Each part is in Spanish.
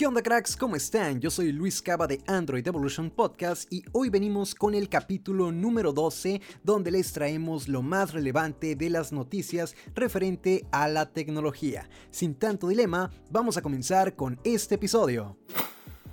¿Qué onda cracks? ¿Cómo están? Yo soy Luis Cava de Android Evolution Podcast y hoy venimos con el capítulo número 12 donde les traemos lo más relevante de las noticias referente a la tecnología. Sin tanto dilema, vamos a comenzar con este episodio.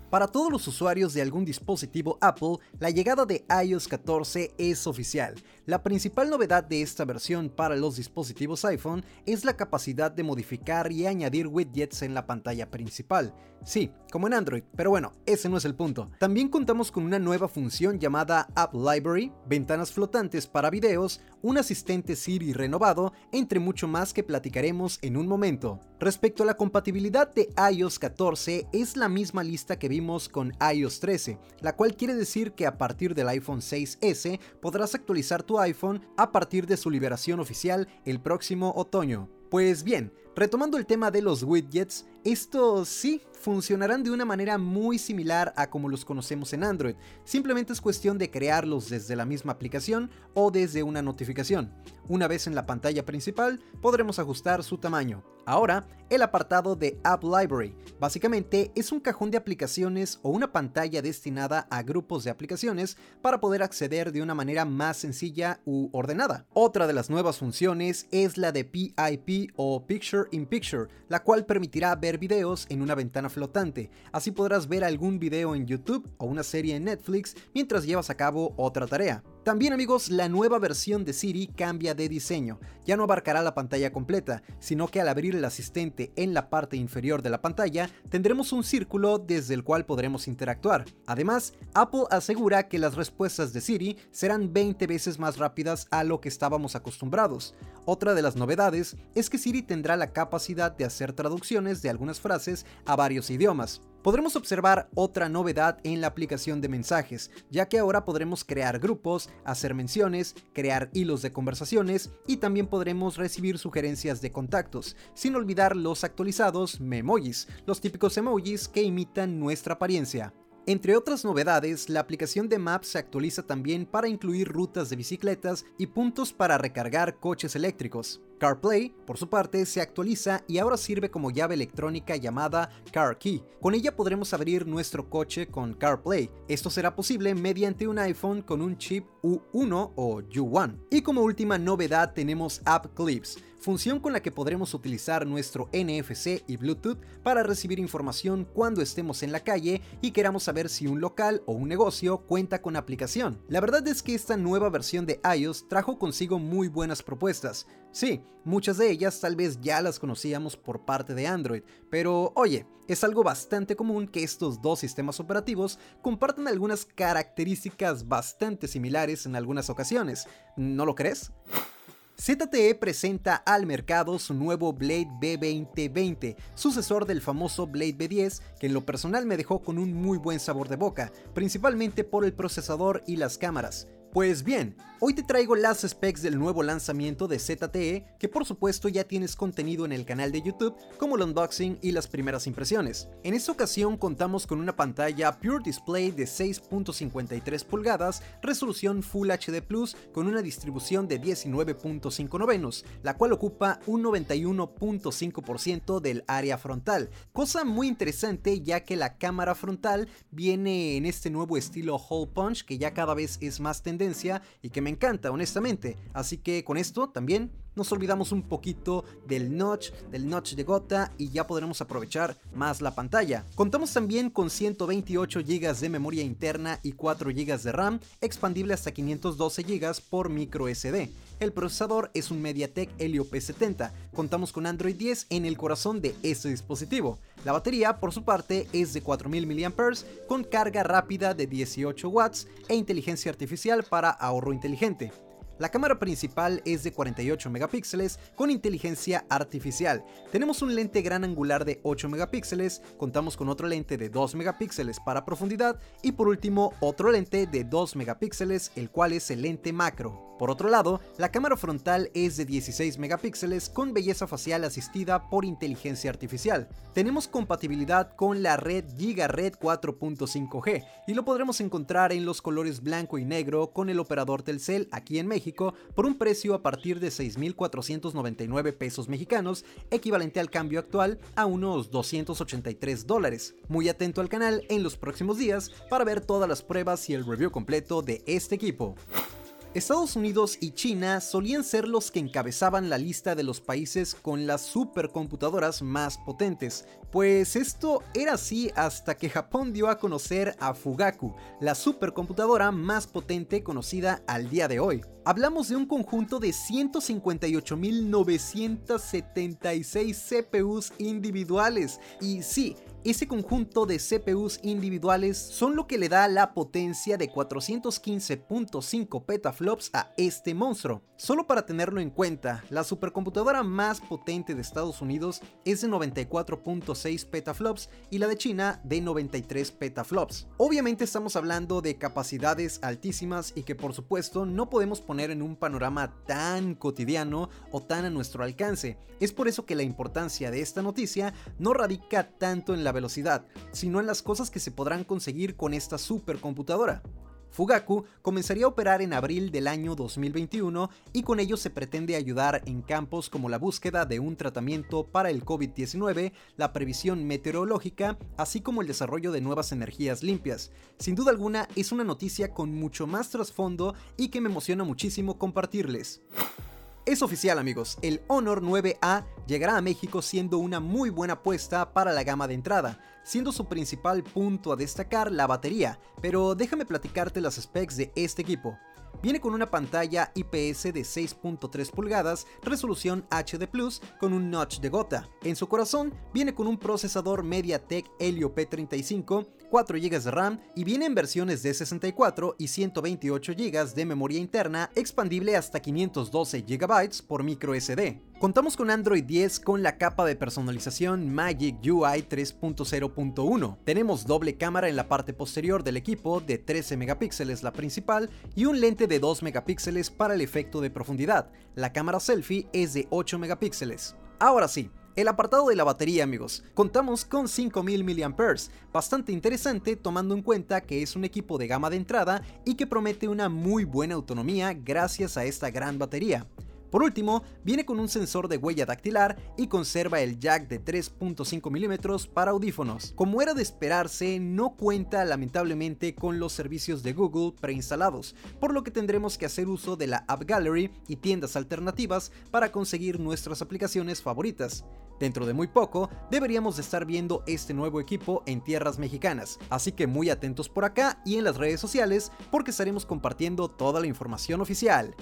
Para todos los usuarios de algún dispositivo Apple, la llegada de iOS 14 es oficial. La principal novedad de esta versión para los dispositivos iPhone es la capacidad de modificar y añadir widgets en la pantalla principal. Sí, como en Android, pero bueno, ese no es el punto. También contamos con una nueva función llamada App Library, ventanas flotantes para videos, un asistente Siri renovado, entre mucho más que platicaremos en un momento. Respecto a la compatibilidad de iOS 14, es la misma lista que con iOS 13, la cual quiere decir que a partir del iPhone 6S podrás actualizar tu iPhone a partir de su liberación oficial el próximo otoño. Pues bien, retomando el tema de los widgets, estos sí funcionarán de una manera muy similar a como los conocemos en Android, simplemente es cuestión de crearlos desde la misma aplicación o desde una notificación. Una vez en la pantalla principal podremos ajustar su tamaño. Ahora, el apartado de App Library. Básicamente es un cajón de aplicaciones o una pantalla destinada a grupos de aplicaciones para poder acceder de una manera más sencilla u ordenada. Otra de las nuevas funciones es la de PIP o Picture in Picture, la cual permitirá ver videos en una ventana flotante. Así podrás ver algún video en YouTube o una serie en Netflix mientras llevas a cabo otra tarea. También amigos, la nueva versión de Siri cambia de diseño. Ya no abarcará la pantalla completa, sino que al abrir el asistente en la parte inferior de la pantalla, tendremos un círculo desde el cual podremos interactuar. Además, Apple asegura que las respuestas de Siri serán 20 veces más rápidas a lo que estábamos acostumbrados. Otra de las novedades es que Siri tendrá la capacidad de hacer traducciones de algunas frases a varios idiomas. Podremos observar otra novedad en la aplicación de mensajes, ya que ahora podremos crear grupos, hacer menciones, crear hilos de conversaciones y también podremos recibir sugerencias de contactos, sin olvidar los actualizados memojis, los típicos emojis que imitan nuestra apariencia. Entre otras novedades, la aplicación de Maps se actualiza también para incluir rutas de bicicletas y puntos para recargar coches eléctricos. CarPlay, por su parte, se actualiza y ahora sirve como llave electrónica llamada Car Key. Con ella podremos abrir nuestro coche con CarPlay. Esto será posible mediante un iPhone con un chip U1 o U1. Y como última novedad tenemos App Clips, función con la que podremos utilizar nuestro NFC y Bluetooth para recibir información cuando estemos en la calle y queramos saber si un local o un negocio cuenta con aplicación. La verdad es que esta nueva versión de iOS trajo consigo muy buenas propuestas. Sí, muchas de ellas tal vez ya las conocíamos por parte de Android, pero oye, es algo bastante común que estos dos sistemas operativos compartan algunas características bastante similares en algunas ocasiones, ¿no lo crees? ZTE presenta al mercado su nuevo Blade B2020, sucesor del famoso Blade B10, que en lo personal me dejó con un muy buen sabor de boca, principalmente por el procesador y las cámaras. Pues bien, hoy te traigo las specs del nuevo lanzamiento de ZTE, que por supuesto ya tienes contenido en el canal de YouTube, como el unboxing y las primeras impresiones. En esta ocasión contamos con una pantalla Pure Display de 6.53 pulgadas, resolución Full HD Plus con una distribución de 19.5 novenos, la cual ocupa un 91.5% del área frontal, cosa muy interesante ya que la cámara frontal viene en este nuevo estilo hole punch que ya cada vez es más tendencia y que me encanta honestamente. Así que con esto también nos olvidamos un poquito del notch, del notch de gota y ya podremos aprovechar más la pantalla. Contamos también con 128 GB de memoria interna y 4 GB de RAM, expandible hasta 512 GB por micro SD. El procesador es un MediaTek Helio P70. Contamos con Android 10 en el corazón de este dispositivo. La batería, por su parte, es de 4000 mAh con carga rápida de 18 watts e inteligencia artificial para ahorro inteligente. La cámara principal es de 48 megapíxeles con inteligencia artificial. Tenemos un lente gran angular de 8 megapíxeles, contamos con otro lente de 2 megapíxeles para profundidad y por último otro lente de 2 megapíxeles, el cual es el lente macro. Por otro lado, la cámara frontal es de 16 megapíxeles con belleza facial asistida por inteligencia artificial. Tenemos compatibilidad con la red GigaRed 4.5G y lo podremos encontrar en los colores blanco y negro con el operador Telcel aquí en México Por un precio a partir de 6.499 pesos mexicanos, equivalente al cambio actual a unos 283 dólares. Muy atento al canal en los próximos días para ver todas las pruebas y el review completo de este equipo. Estados Unidos y China solían ser los que encabezaban la lista de los países con las supercomputadoras más potentes, pues esto era así hasta que Japón dio a conocer a Fugaku, la supercomputadora más potente conocida al día de hoy. Hablamos de un conjunto de 158.976 CPUs individuales, y sí, ese conjunto de CPUs individuales son lo que le da la potencia de 415.5 petaflops a este monstruo. Solo para tenerlo en cuenta, la supercomputadora más potente de Estados Unidos es de 94.6 petaflops y la de China de 93 petaflops. Obviamente estamos hablando de capacidades altísimas y que por supuesto no podemos poner en un panorama tan cotidiano o tan a nuestro alcance. Es por eso que la importancia de esta noticia no radica tanto en la velocidad, sino en las cosas que se podrán conseguir con esta supercomputadora. Fugaku comenzaría a operar en abril del año 2021 y con ello se pretende ayudar en campos como la búsqueda de un tratamiento para el COVID-19, la previsión meteorológica, así como el desarrollo de nuevas energías limpias. Sin duda alguna es una noticia con mucho más trasfondo y que me emociona muchísimo compartirles. Es oficial amigos, el Honor 9A llegará a México siendo una muy buena apuesta para la gama de entrada, siendo su principal punto a destacar la batería, pero déjame platicarte las specs de este equipo. Viene con una pantalla IPS de 6.3 pulgadas, resolución HD Plus con un notch de gota. En su corazón viene con un procesador MediaTek Helio P35, 4 GB de RAM y viene en versiones de 64 y 128 GB de memoria interna expandible hasta 512 GB por micro SD. Contamos con Android 10 con la capa de personalización Magic UI 3.0.1. Tenemos doble cámara en la parte posterior del equipo de 13 megapíxeles la principal y un lente de 2 megapíxeles para el efecto de profundidad. La cámara selfie es de 8 megapíxeles. Ahora sí, el apartado de la batería amigos, contamos con 5000 mAh, bastante interesante tomando en cuenta que es un equipo de gama de entrada y que promete una muy buena autonomía gracias a esta gran batería. Por último, viene con un sensor de huella dactilar y conserva el jack de 3.5 mm para audífonos. Como era de esperarse, no cuenta lamentablemente con los servicios de Google preinstalados, por lo que tendremos que hacer uso de la App Gallery y tiendas alternativas para conseguir nuestras aplicaciones favoritas. Dentro de muy poco deberíamos de estar viendo este nuevo equipo en tierras mexicanas, así que muy atentos por acá y en las redes sociales porque estaremos compartiendo toda la información oficial.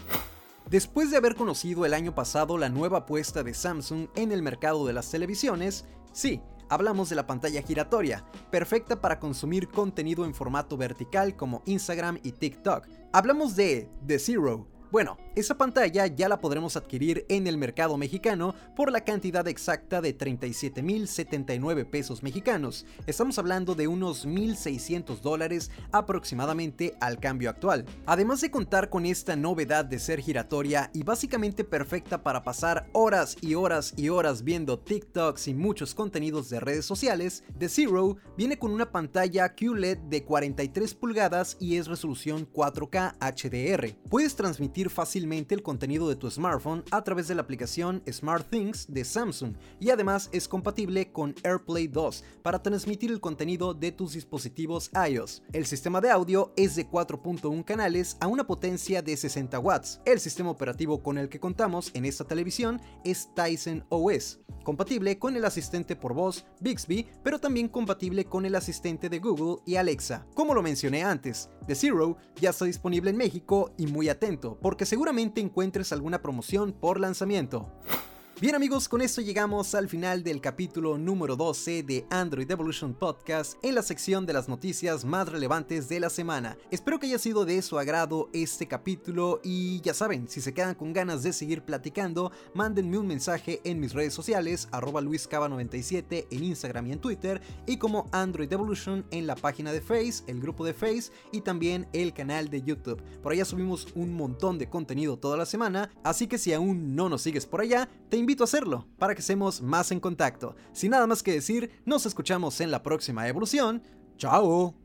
Después de haber conocido el año pasado la nueva apuesta de Samsung en el mercado de las televisiones, sí, hablamos de la pantalla giratoria, perfecta para consumir contenido en formato vertical como Instagram y TikTok. Hablamos de The Zero, bueno, esa pantalla ya la podremos adquirir en el mercado mexicano por la cantidad exacta de 37.079 pesos mexicanos. Estamos hablando de unos 1.600 dólares aproximadamente al cambio actual. Además de contar con esta novedad de ser giratoria y básicamente perfecta para pasar horas y horas y horas viendo TikToks y muchos contenidos de redes sociales, The Zero viene con una pantalla QLED de 43 pulgadas y es resolución 4K HDR. Puedes transmitir fácilmente el contenido de tu smartphone a través de la aplicación SmartThings de Samsung y además es compatible con AirPlay 2 para transmitir el contenido de tus dispositivos iOS. El sistema de audio es de 4.1 canales a una potencia de 60 watts. El sistema operativo con el que contamos en esta televisión es Tyson OS, compatible con el asistente por voz Bixby, pero también compatible con el asistente de Google y Alexa. Como lo mencioné antes, The Zero ya está disponible en México y muy atento, porque seguramente encuentres alguna promoción por lanzamiento. Bien amigos, con esto llegamos al final del capítulo número 12 de Android Evolution Podcast en la sección de las noticias más relevantes de la semana. Espero que haya sido de su agrado este capítulo y ya saben, si se quedan con ganas de seguir platicando, mándenme un mensaje en mis redes sociales, arroba luiscaba97 en Instagram y en Twitter y como Android Evolution en la página de Face, el grupo de Face y también el canal de YouTube. Por allá subimos un montón de contenido toda la semana, así que si aún no nos sigues por allá, te invito a hacerlo para que estemos más en contacto. Sin nada más que decir, nos escuchamos en la próxima evolución. ¡Chao!